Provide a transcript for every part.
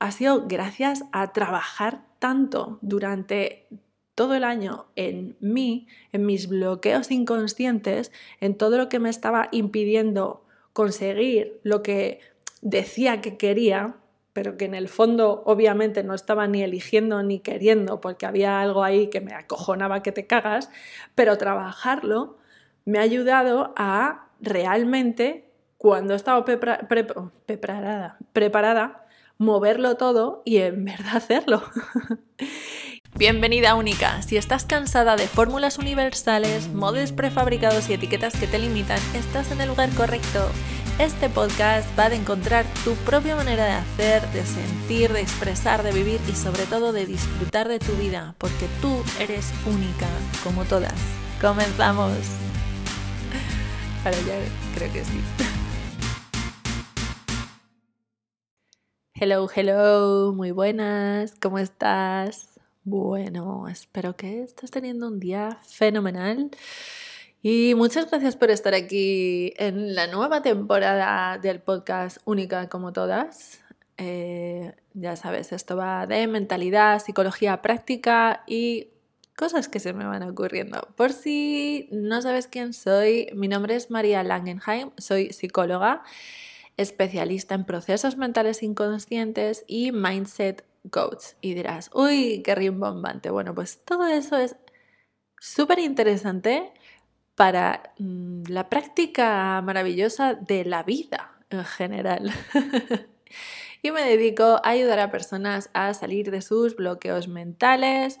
ha sido gracias a trabajar tanto durante todo el año en mí, en mis bloqueos inconscientes, en todo lo que me estaba impidiendo conseguir lo que decía que quería, pero que en el fondo obviamente no estaba ni eligiendo ni queriendo porque había algo ahí que me acojonaba que te cagas, pero trabajarlo me ha ayudado a realmente, cuando preparada, preparada, moverlo todo y en verdad hacerlo. Bienvenida única. Si estás cansada de fórmulas universales, modos prefabricados y etiquetas que te limitan, estás en el lugar correcto. Este podcast va de encontrar tu propia manera de hacer, de sentir, de expresar, de vivir y sobre todo de disfrutar de tu vida, porque tú eres única, como todas. Comenzamos. Ahora ya creo que sí. Hello, hello, muy buenas, ¿cómo estás? Bueno, espero que estés teniendo un día fenomenal. Y muchas gracias por estar aquí en la nueva temporada del podcast Única como todas. Eh, ya sabes, esto va de mentalidad, psicología práctica y cosas que se me van ocurriendo. Por si no sabes quién soy, mi nombre es María Langenheim, soy psicóloga, especialista en procesos mentales inconscientes y mindset coach. Y dirás, uy, qué rimbombante. Bueno, pues todo eso es súper interesante para mm, la práctica maravillosa de la vida en general. y me dedico a ayudar a personas a salir de sus bloqueos mentales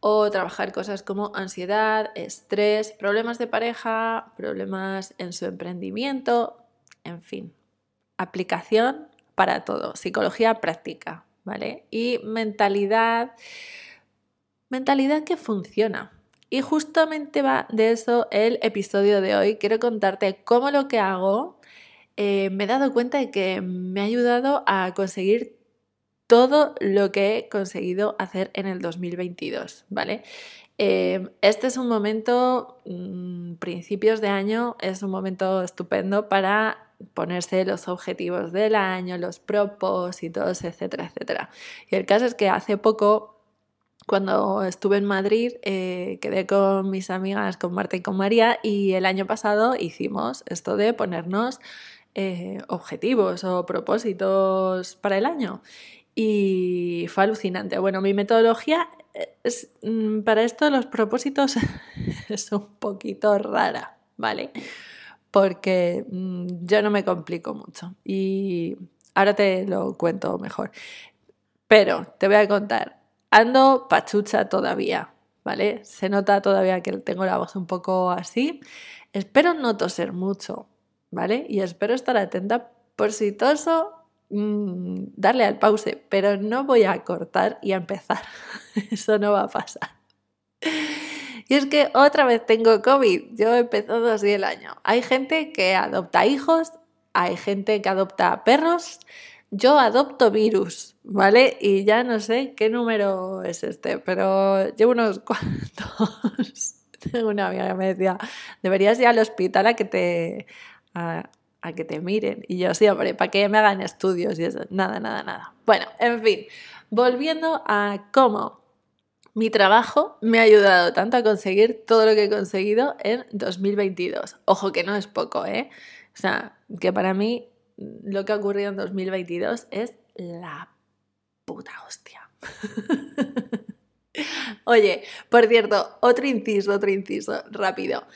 o trabajar cosas como ansiedad, estrés, problemas de pareja, problemas en su emprendimiento, en fin, aplicación para todo, psicología práctica, ¿vale? Y mentalidad, mentalidad que funciona, y justamente va de eso el episodio de hoy. Quiero contarte cómo lo que hago eh, me he dado cuenta de que me ha ayudado a conseguir todo lo que he conseguido hacer en el 2022, ¿vale? Eh, este es un momento, mm, principios de año, es un momento estupendo para ponerse los objetivos del año, los propósitos, etcétera, etcétera. Y el caso es que hace poco cuando estuve en Madrid eh, quedé con mis amigas, con Marta y con María, y el año pasado hicimos esto de ponernos eh, objetivos o propósitos para el año. Y fue alucinante. Bueno, mi metodología es, mm, para esto los propósitos es un poquito rara, ¿vale? Porque mm, yo no me complico mucho y ahora te lo cuento mejor. Pero te voy a contar Ando pachucha todavía, ¿vale? Se nota todavía que tengo la voz un poco así. Espero no toser mucho, ¿vale? Y espero estar atenta por si toso, mm, darle al pause, pero no voy a cortar y a empezar. Eso no va a pasar. Y es que otra vez tengo COVID. Yo he empezado así el año. Hay gente que adopta hijos, hay gente que adopta perros, yo adopto virus, ¿vale? Y ya no sé qué número es este, pero llevo unos cuantos. Tengo una amiga que me decía, deberías ir al hospital a que te, a, que te miren. Y yo, sí, hombre, para que me hagan estudios y eso. Nada, nada, nada. Bueno, en fin, volviendo a cómo mi trabajo me ha ayudado tanto a conseguir todo lo que he conseguido en 2022. Ojo que no es poco, ¿eh? O sea, que para mí lo que ha ocurrido en 2022 es la puta hostia. Oye, por cierto, otro inciso, otro inciso, rápido.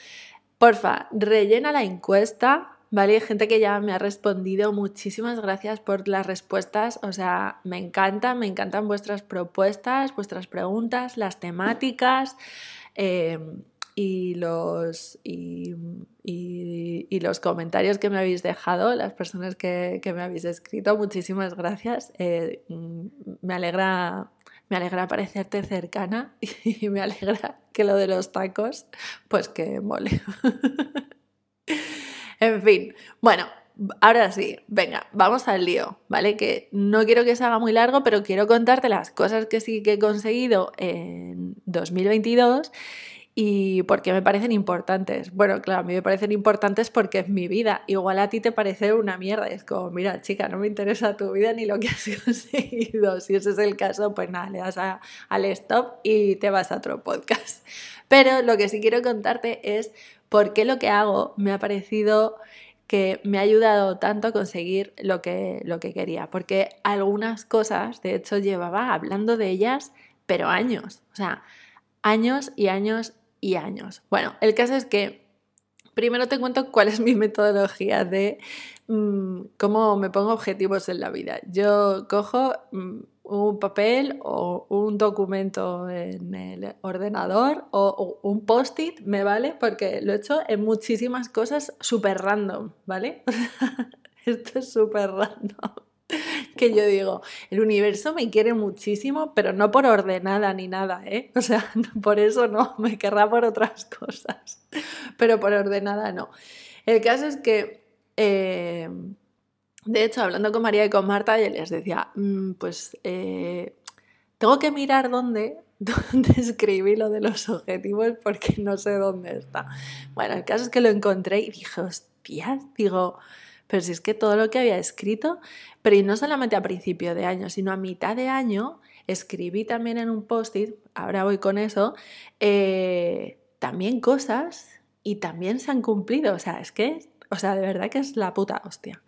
Porfa, rellena la encuesta, ¿vale? Gente que ya me ha respondido. Muchísimas gracias por las respuestas. O sea, me encantan, me encantan vuestras propuestas, vuestras preguntas, las temáticas. Eh, y los, y, los comentarios que me habéis dejado, las personas que, me habéis escrito, muchísimas gracias. Eh, mm, me, alegra, me alegra parecerte cercana y me alegra que lo de los tacos, pues que mole. en fin, bueno, ahora sí, venga, vamos al lío, ¿vale? Que no quiero que se haga muy largo, pero quiero contarte las cosas que sí que he conseguido en 2022 y porque me parecen importantes. Bueno, claro, a mí me parecen importantes porque es mi vida. Igual a ti te parece una mierda. Es como, mira, chica, no me interesa tu vida ni lo que has conseguido. Si ese es el caso, pues nada, le das al stop y te vas a otro podcast. Pero lo que sí quiero contarte es por qué lo que hago me ha parecido que me ha ayudado tanto a conseguir lo que, lo que quería. Porque algunas cosas, de hecho, llevaba hablando de ellas, pero años. O sea, años y años y años. Bueno, el caso es que primero te cuento cuál es mi metodología de mm, cómo me pongo objetivos en la vida. Yo cojo mm, un papel o un documento en el ordenador o, un post-it, me vale, porque lo he hecho en muchísimas cosas súper random, ¿vale? Esto es súper random. que yo digo, el universo me quiere muchísimo, pero no por ordenada ni nada, ¿eh? O sea, por eso no, me querrá por otras cosas, pero por ordenada no. El caso es que, eh, de hecho, hablando con María y con Marta, yo les decía, mm, pues eh, tengo que mirar dónde, escribí lo de los objetivos porque no sé dónde está. Bueno, el caso es que lo encontré y dije, hostia, digo, pero si es que todo lo que había escrito, pero y no solamente a principio de año, sino a mitad de año, escribí también en un post-it, ahora voy con eso, eh, también cosas y también se han cumplido. O sea, es que, o sea, de verdad que es la puta hostia.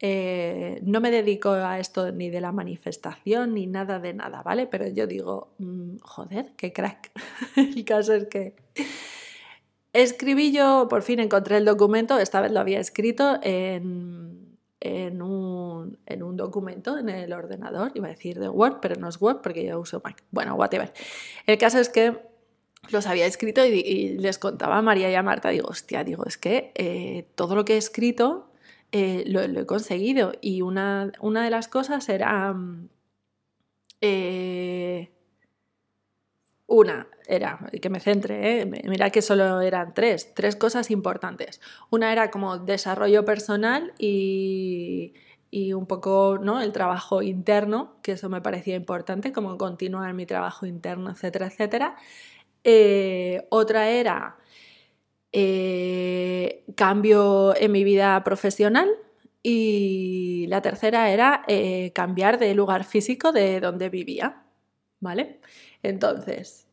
Eh, no me dedico a esto ni de la manifestación ni nada de nada, ¿vale? Pero yo digo, mm, joder, qué crack. el caso es que Escribí yo, por fin encontré el documento, esta vez lo había escrito en, un, documento en el ordenador, iba a decir de Word, pero no es Word porque yo uso Mac. Bueno, whatever. El caso es que los había escrito y, les contaba a María y a Marta, digo, hostia, digo, es que eh, todo lo que he escrito eh, lo, he conseguido y una, una, de las cosas era... Mm, eh, una era, que me centre, ¿eh? mira que solo eran tres, tres cosas importantes. Una era como desarrollo personal y, un poco ¿no? el trabajo interno, que eso me parecía importante, como continuar mi trabajo interno, etcétera, etcétera. Otra era eh, cambio en mi vida profesional, y la tercera era cambiar de lugar físico de donde vivía, ¿vale? Entonces,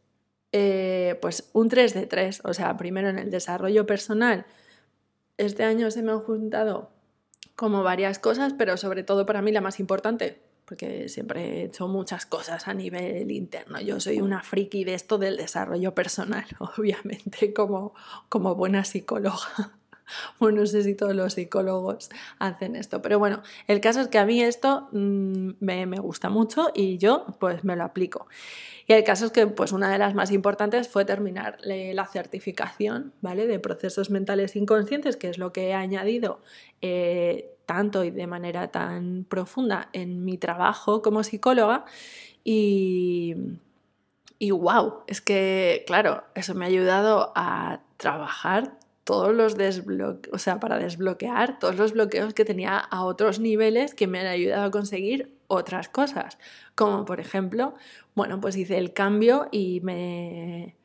eh, pues un 3 de 3, o sea, primero en el desarrollo personal, este año se me han juntado como varias cosas, pero sobre todo para mí la más importante, porque siempre he hecho muchas cosas a nivel interno. Yo soy una friki de esto del desarrollo personal, obviamente, como, como buena psicóloga. Bueno, no sé si todos los psicólogos hacen esto, pero bueno, el caso es que a mí esto mm, me, me gusta mucho y yo pues me lo aplico. Y el caso es que pues una de las más importantes fue terminar la certificación ¿vale? de procesos mentales inconscientes, que es lo que he añadido eh, tanto y de manera tan profunda en mi trabajo como psicóloga. Y, y wow, es que claro, eso me ha ayudado a trabajar todos los desbloqueos, o sea, para desbloquear todos los bloqueos que tenía a otros niveles que me han ayudado a conseguir otras cosas, como por ejemplo, bueno, pues hice el cambio y me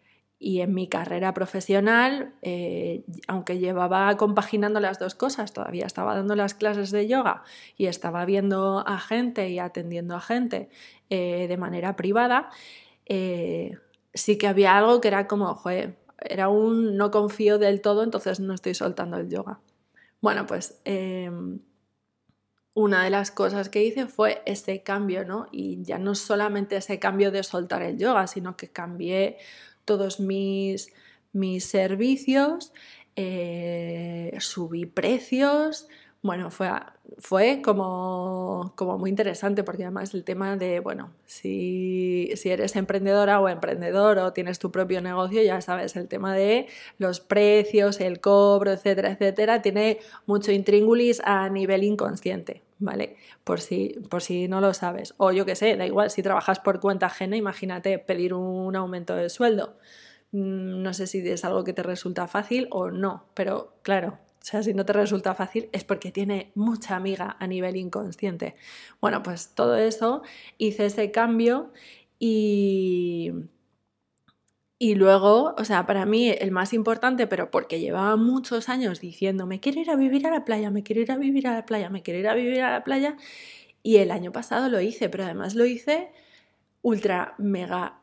y en mi carrera profesional, eh, aunque llevaba compaginando las dos cosas, todavía estaba dando las clases de yoga y estaba viendo a gente y atendiendo a gente eh, de manera privada, eh, sí que había algo que era como, joder, era un no confío del todo, entonces no estoy soltando el yoga. Bueno, pues em, una de las cosas que hice fue ese cambio, ¿no? Y ya no solamente ese cambio de soltar el yoga, sino que cambié todos mis, mis servicios, eh, subí precios, bueno, fue, fue como, como, muy interesante porque además el tema de, bueno, si, si, eres emprendedora o emprendedor o tienes tu propio negocio, ya sabes, el tema de los precios, el cobro, etcétera, etcétera, tiene mucho intríngulis a nivel inconsciente, ¿vale? Por si, por si no lo sabes. O yo qué sé, da igual, si trabajas por cuenta ajena, imagínate pedir un aumento de sueldo. Mm, no sé si es algo que te resulta fácil o no, pero claro, o sea, si no te resulta fácil es porque tiene mucha amiga a nivel inconsciente. Bueno, pues todo eso hice ese cambio y, Y luego, o sea, para mí el más importante, pero porque llevaba muchos años diciendo, me quiero ir a vivir a la playa, me quiero ir a vivir a la playa, me quiero ir a vivir a la playa. Y el año pasado lo hice, pero además lo hice ultra mega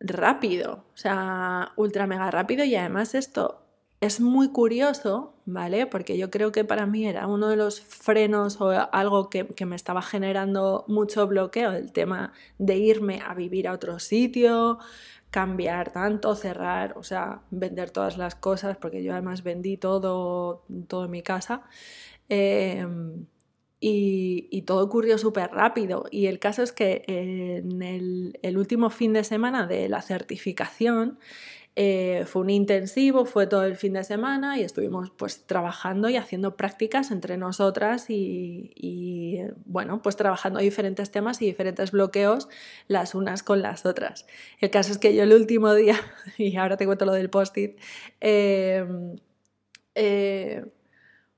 rápido. O sea, ultra mega rápido y además esto es muy curioso, ¿vale? Porque yo creo que para mí era uno de los frenos o algo que, que, me estaba generando mucho bloqueo, el tema de irme a vivir a otro sitio, cambiar tanto, cerrar, o sea, vender todas las cosas, porque yo además vendí todo, todo mi casa. Em, y, todo ocurrió súper rápido. Y el caso es que en el, último fin de semana de la certificación eh, fue un intensivo, fue todo el fin de semana y estuvimos pues trabajando y haciendo prácticas entre nosotras y, bueno, pues trabajando diferentes temas y diferentes bloqueos las unas con las otras. El caso es que yo el último día, y ahora te cuento lo del post-it, em, eh,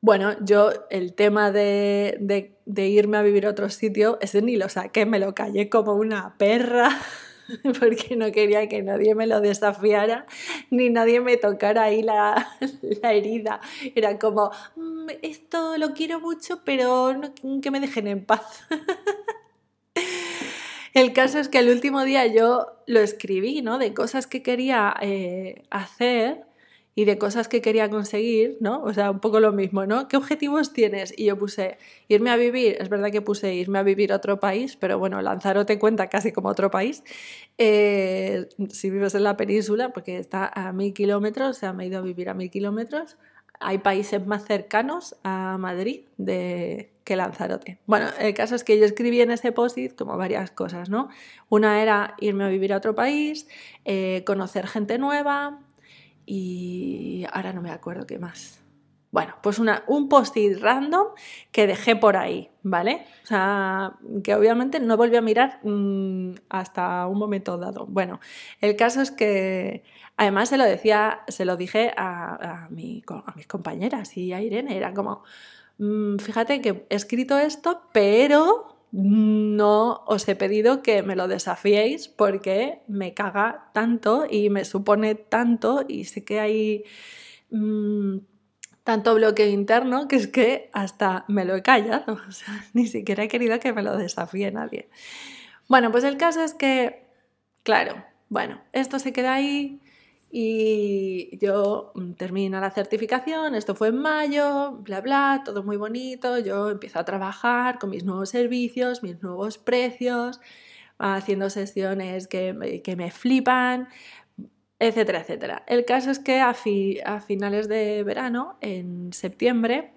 bueno, yo el tema de, de, de, irme a vivir a otro sitio, ese ni lo saqué, me lo callé como una perra. porque no quería que nadie me lo desafiara ni nadie me tocara ahí la, herida. Era como, mm, esto lo quiero mucho, pero que me dejen en paz. El caso es que el último día yo lo escribí, ¿no? De cosas que quería eh, hacer y de cosas que quería conseguir, ¿no? O sea, un poco lo mismo, ¿no? ¿Qué objetivos tienes? Y yo puse irme a vivir, es verdad que puse irme a vivir a otro país, pero bueno, Lanzarote cuenta casi como otro país. Eh, si vives en la península, porque está a mil kilómetros, o sea, me he ido a vivir a mil kilómetros. Hay países más cercanos a Madrid de, que Lanzarote. Bueno, el caso es que yo escribí en ese post como varias cosas, ¿no? Una era irme a vivir a otro país, eh, conocer gente nueva, y ahora no me acuerdo qué más. Bueno, pues una, un post-it random que dejé por ahí, ¿vale? O sea, que obviamente no volví a mirar mmm, hasta un momento dado. Bueno, el caso es que además se lo decía, se lo dije a, mi, a mis compañeras y a Irene, era como, mmm, fíjate que he escrito esto, pero no os he pedido que me lo desafiéis porque me caga tanto y me supone tanto y sé que hay mmm, tanto bloqueo interno que es que hasta me lo he callado, o sea, ni siquiera he querido que me lo desafíe nadie. Bueno, pues el caso es que, claro, bueno, esto se queda ahí, y yo mm, termino la certificación, esto fue en mayo, bla, bla, todo muy bonito, yo empiezo a trabajar con mis nuevos servicios, mis nuevos precios, haciendo sesiones que, me flipan, etcétera, etcétera. El caso es que a, finales de verano, en septiembre,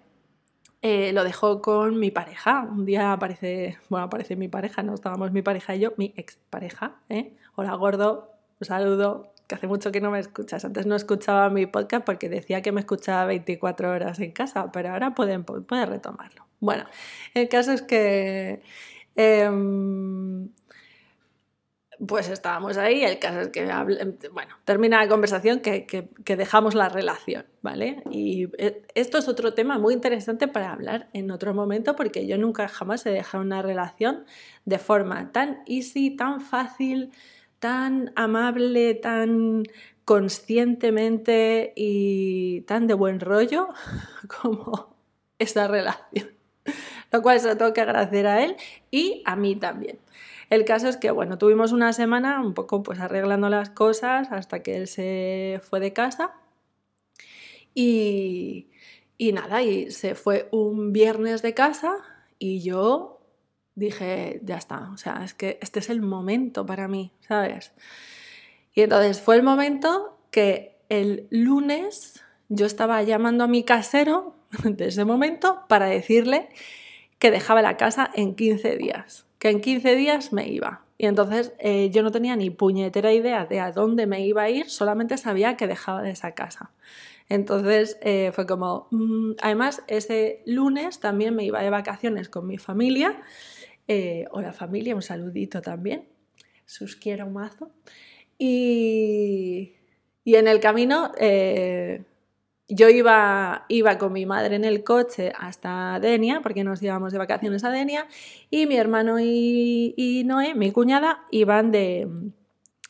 eh, lo dejó con mi pareja. Un día aparece, bueno, aparece mi pareja, no estábamos mi pareja y yo, mi ex pareja. ¿eh? Hola gordo, un saludo, que hace mucho que no me escuchas. Antes no escuchaba mi podcast porque decía que me escuchaba 24 horas en casa, pero ahora pueden, pueden retomarlo. Bueno, el caso es que... Em, pues estábamos ahí, el caso es que, bueno, termina la conversación que, que, que, dejamos la relación, ¿vale? Y eh, esto es otro tema muy interesante para hablar en otro momento porque yo nunca jamás he dejado una relación de forma tan easy, tan fácil, tan amable, tan conscientemente y tan de buen rollo como esa relación. Lo cual se lo tengo que agradecer a él y a mí también. El caso es que, bueno, tuvimos una semana un poco pues arreglando las cosas hasta que él se fue de casa y, y nada, y se fue un viernes de casa y yo dije, ya está, o sea, es que este es el momento para mí, ¿sabes? Y entonces fue el momento que el lunes yo estaba llamando a mi casero de ese momento para decirle que dejaba la casa en 15 días, que en 15 días me iba. Y entonces eh, yo no tenía ni puñetera idea de a dónde me iba a ir, solamente sabía que dejaba de esa casa. Entonces eh, fue como, mm, además ese lunes también me iba de vacaciones con mi familia eh, o la familia, un saludito también, sus quiero mazo. Y, y en el camino eh, yo iba, iba con mi madre en el coche hasta Denia, porque nos íbamos de vacaciones a Denia, y mi hermano y, y Noé, mi cuñada, iban de,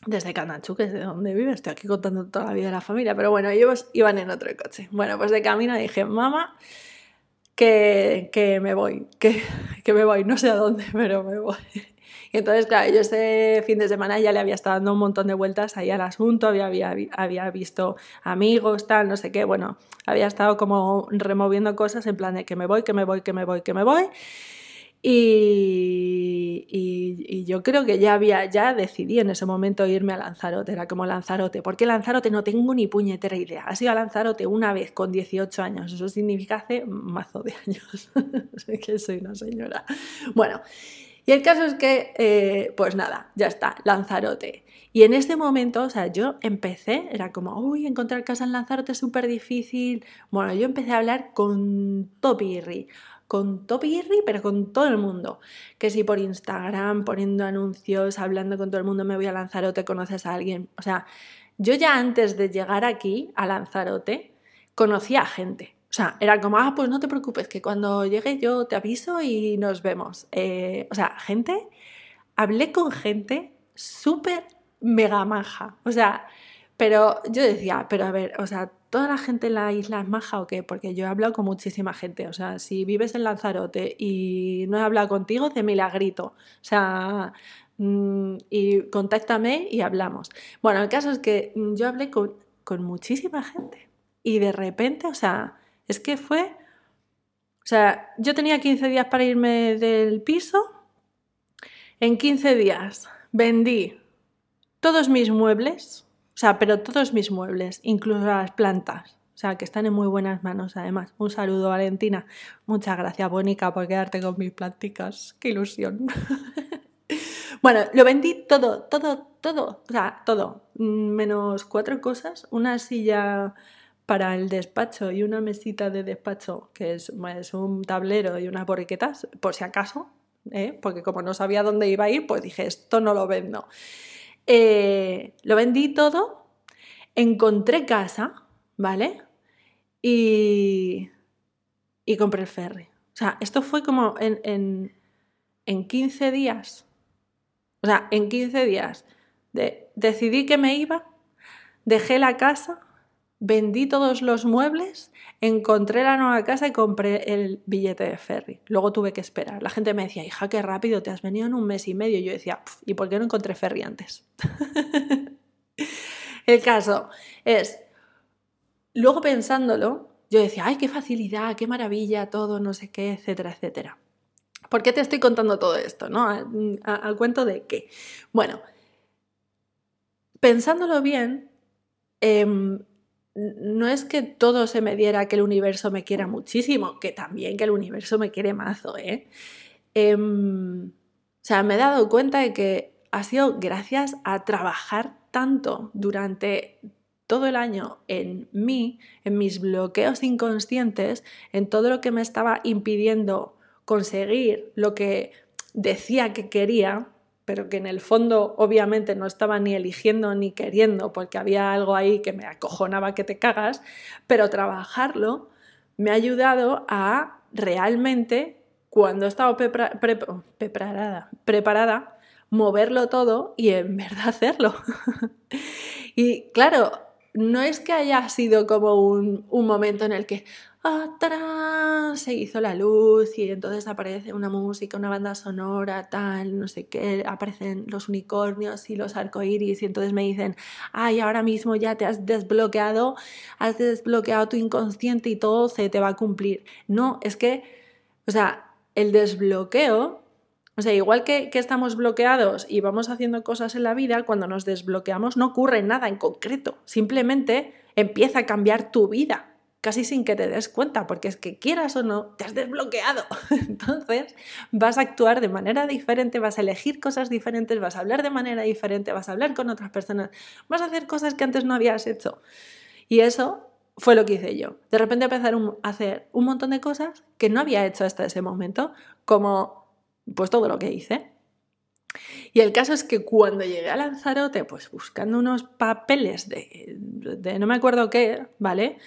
desde Canachu, que es de donde vive, estoy aquí contando toda la vida de la familia, pero bueno, ellos iban en otro coche. Bueno, pues de camino dije, mamá, que, que me voy, que, que, me voy, no sé a dónde, pero me voy. Y entonces, claro, yo este fin de semana ya le había estado dando un montón de vueltas ahí al asunto, había, había, había visto amigos, tal, no sé qué, bueno, había estado como removiendo cosas en plan de que me voy, que me voy, que me voy, que me voy. Y, yo creo que ya había, ya decidí en ese momento irme a Lanzarote, era como Lanzarote, porque Lanzarote no tengo ni puñetera idea. Ha sido a Lanzarote una vez con 18 años, eso significa hace mazo de años, que soy una señora. Bueno, y el caso es que, eh, pues nada, ya está, Lanzarote. Y en este momento, o sea, yo empecé, era como, uy, encontrar casa en Lanzarote es súper difícil. Bueno, yo empecé a hablar con Topirri con Topirri, pero con todo el mundo. Que si por Instagram, poniendo anuncios, hablando con todo el mundo, me voy a Lanzarote, conoces a alguien. O sea, yo ya antes de llegar aquí, a Lanzarote, conocía a gente. O sea, era como, ah, pues no te preocupes, que cuando llegue yo te aviso y nos vemos. Eh, o sea, gente, hablé con gente súper mega maja. O sea, pero yo decía, pero a ver, o sea, ¿toda la gente en la isla es maja o qué? Porque yo he hablado con muchísima gente. O sea, si vives en Lanzarote y no he hablado contigo, de milagrito. O sea, mm, y contáctame y hablamos. Bueno, el caso es que yo hablé con, con muchísima gente. Y de repente, o sea, es que fue... O sea, yo tenía 15 días para irme del piso. En 15 días vendí todos mis muebles o sea, pero todos mis muebles, incluso las plantas. O sea, que están en muy buenas manos además. Un saludo, Valentina. Muchas gracias, Bonica, por quedarte con mis planticas. Qué ilusión. bueno, lo vendí todo, todo, todo. O sea, todo. Menos cuatro cosas. Una silla para el despacho y una mesita de despacho, que es, un tablero y unas borriquetas, por si acaso. ¿eh? Porque como no sabía dónde iba a ir, pues dije, esto no lo vendo. Eh, lo vendí todo, encontré casa, ¿vale? Y, y compré el ferry. O sea, esto fue como en, en, en 15 días. O sea, en 15 días de, decidí que me iba, dejé la casa, vendí todos los muebles, encontré la nueva casa y compré el billete de ferry. Luego tuve que esperar. La gente me decía, hija, qué rápido, te has venido en un mes y medio. Yo decía, ¿y por qué no encontré ferry antes? el caso es, luego pensándolo, yo decía, ay, qué facilidad, qué maravilla, todo, no sé qué, etcétera, etcétera. ¿Por qué te estoy contando todo esto? ¿no? Al cuento de qué. Bueno, pensándolo bien, em, no es que todo se me diera que el universo me quiera muchísimo, que también que el universo me quiere mazo, ¿eh? Em, o sea, me he dado cuenta de que ha sido gracias a trabajar tanto durante todo el año en mí, en mis bloqueos inconscientes, en todo lo que me estaba impidiendo conseguir lo que decía que quería, pero que en el fondo obviamente no estaba ni eligiendo ni queriendo porque había algo ahí que me acojonaba que te cagas, pero trabajarlo me ha ayudado a realmente, cuando he estado preparada, preparada, moverlo todo y en verdad hacerlo. y claro, no es que haya sido como un, un momento en el que, ¡ah, se hizo la luz y entonces aparece una música, una banda sonora, tal, no sé qué, aparecen los unicornios y los arcoíris y entonces me dicen, ay, ahora mismo ya te has desbloqueado, has desbloqueado tu inconsciente y todo se te va a cumplir. No, es que, o sea, el desbloqueo o sea, igual que, que, estamos bloqueados y vamos haciendo cosas en la vida, cuando nos desbloqueamos no ocurre nada en concreto, simplemente empieza a cambiar tu vida casi sin que te des cuenta, porque es que quieras o no, te has desbloqueado. Entonces vas a actuar de manera diferente, vas a elegir cosas diferentes, vas a hablar de manera diferente, vas a hablar con otras personas, vas a hacer cosas que antes no habías hecho. Y eso fue lo que hice yo. De repente empezar a hacer un montón de cosas que no había hecho hasta ese momento, como pues todo lo que hice. Y el caso es que cuando llegué a Lanzarote, pues buscando unos papeles de, de no me acuerdo qué, ¿vale?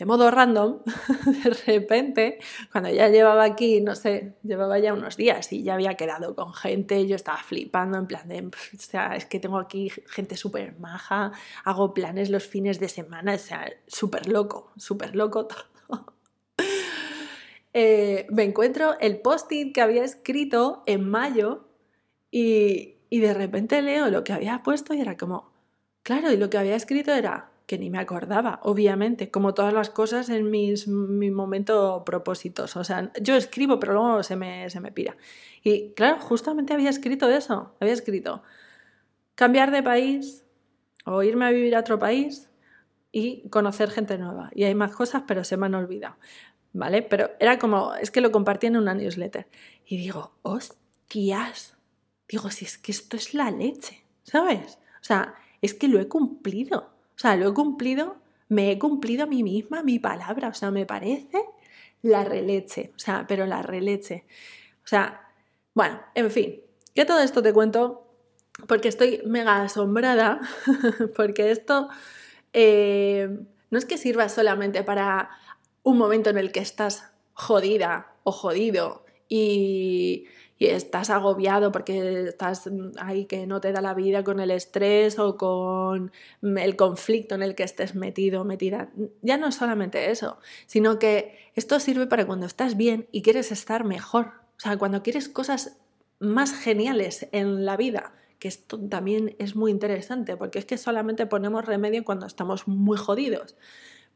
De modo random, de repente, cuando ya llevaba aquí, no sé, llevaba ya unos días y ya había quedado con gente, yo estaba flipando en plan de, o sea, es que tengo aquí gente súper maja, hago planes los fines de semana, o sea, súper loco, súper loco todo. Eh, me encuentro el post-it que había escrito en mayo y, y de repente leo lo que había puesto y era como, claro, y lo que había escrito era que ni me acordaba, obviamente, como todas las cosas en mis, mi momento propósitos. O sea, yo escribo, pero luego se me, se me pira. Y claro, justamente había escrito eso, había escrito cambiar de país o irme a vivir a otro país y conocer gente nueva. Y hay más cosas, pero se me han olvidado. ¿Vale? Pero era como, es que lo compartí en una newsletter. Y digo, hostias, digo, si es que esto es la leche, ¿sabes? O sea, es que lo he cumplido. O sea, lo he cumplido, me he cumplido a mí misma mi palabra. O sea, me parece la releche. O sea, pero la releche. O sea, bueno, en fin, que todo esto te cuento porque estoy mega asombrada, porque esto eh, no es que sirva solamente para un momento en el que estás jodida o jodido y y estás agobiado porque estás ahí que no te da la vida con el estrés o con el conflicto en el que estés metido, metida. Ya no es solamente eso, sino que esto sirve para cuando estás bien y quieres estar mejor. O sea, cuando quieres cosas más geniales en la vida, que esto también es muy interesante, porque es que solamente ponemos remedio cuando estamos muy jodidos.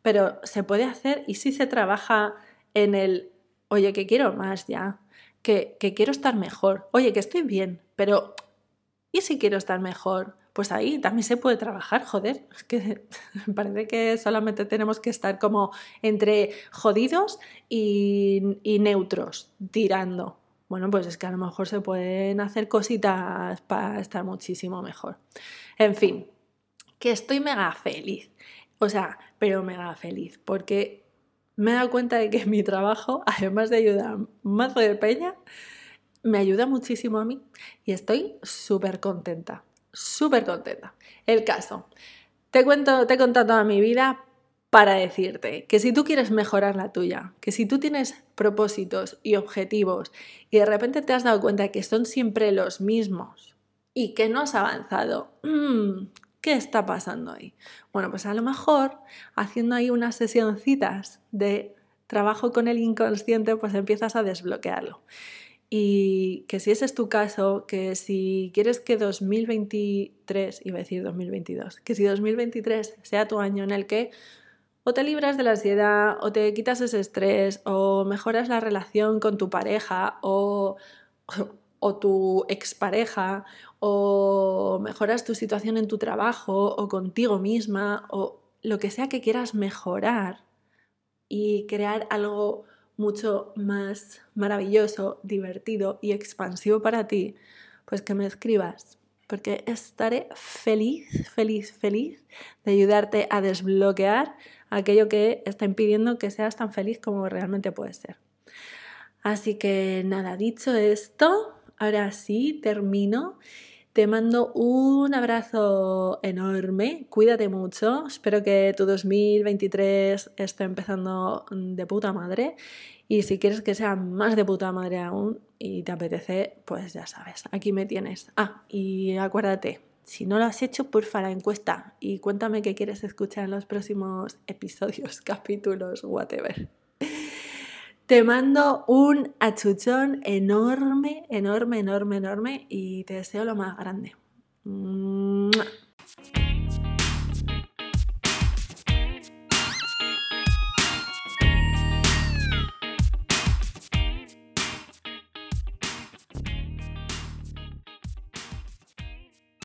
Pero se puede hacer y si se trabaja en el, oye, que quiero más ya, que, quiero estar mejor. Oye, que estoy bien, pero ¿y si quiero estar mejor? Pues ahí también se puede trabajar, joder. Que parece que solamente tenemos que estar como entre jodidos y, y, neutros, tirando. Bueno, pues es que a lo mejor se pueden hacer cositas para estar muchísimo mejor. En fin, que estoy mega feliz. O sea, pero mega feliz, porque me he dado cuenta de que mi trabajo, además de ayudar más de peña, me ayuda muchísimo a mí y estoy súper contenta, súper contenta. El caso, te cuento, te he contado toda mi vida para decirte que si tú quieres mejorar la tuya, que si tú tienes propósitos y objetivos y de repente te has dado cuenta que son siempre los mismos y que no has avanzado, mmm, ¿Qué está pasando ahí? Bueno, pues a lo mejor haciendo ahí unas sesioncitas de trabajo con el inconsciente, pues empiezas a desbloquearlo. Y que si ese es tu caso, que si quieres que 2023, iba a decir 2022, que si 2023 sea tu año en el que o te libras de la ansiedad, o te quitas ese estrés, o mejoras la relación con tu pareja, o, o tu expareja, o mejoras tu situación en tu trabajo, o contigo misma, o lo que sea que quieras mejorar y crear algo mucho más maravilloso, divertido y expansivo para ti, pues que me escribas, porque estaré feliz, feliz, feliz de ayudarte a desbloquear aquello que está impidiendo que seas tan feliz como realmente puedes ser. Así que nada, dicho esto, ahora sí, termino. Te mando un abrazo enorme, cuídate mucho, espero que tu 2023 esté empezando de puta madre y si quieres que sea más de puta madre aún y te apetece, pues ya sabes, aquí me tienes. Ah, y acuérdate, si no lo has hecho, porfa la encuesta y cuéntame qué quieres escuchar en los próximos episodios, capítulos, whatever. Te mando un achuchón enorme, enorme, enorme, enorme y te deseo lo más grande.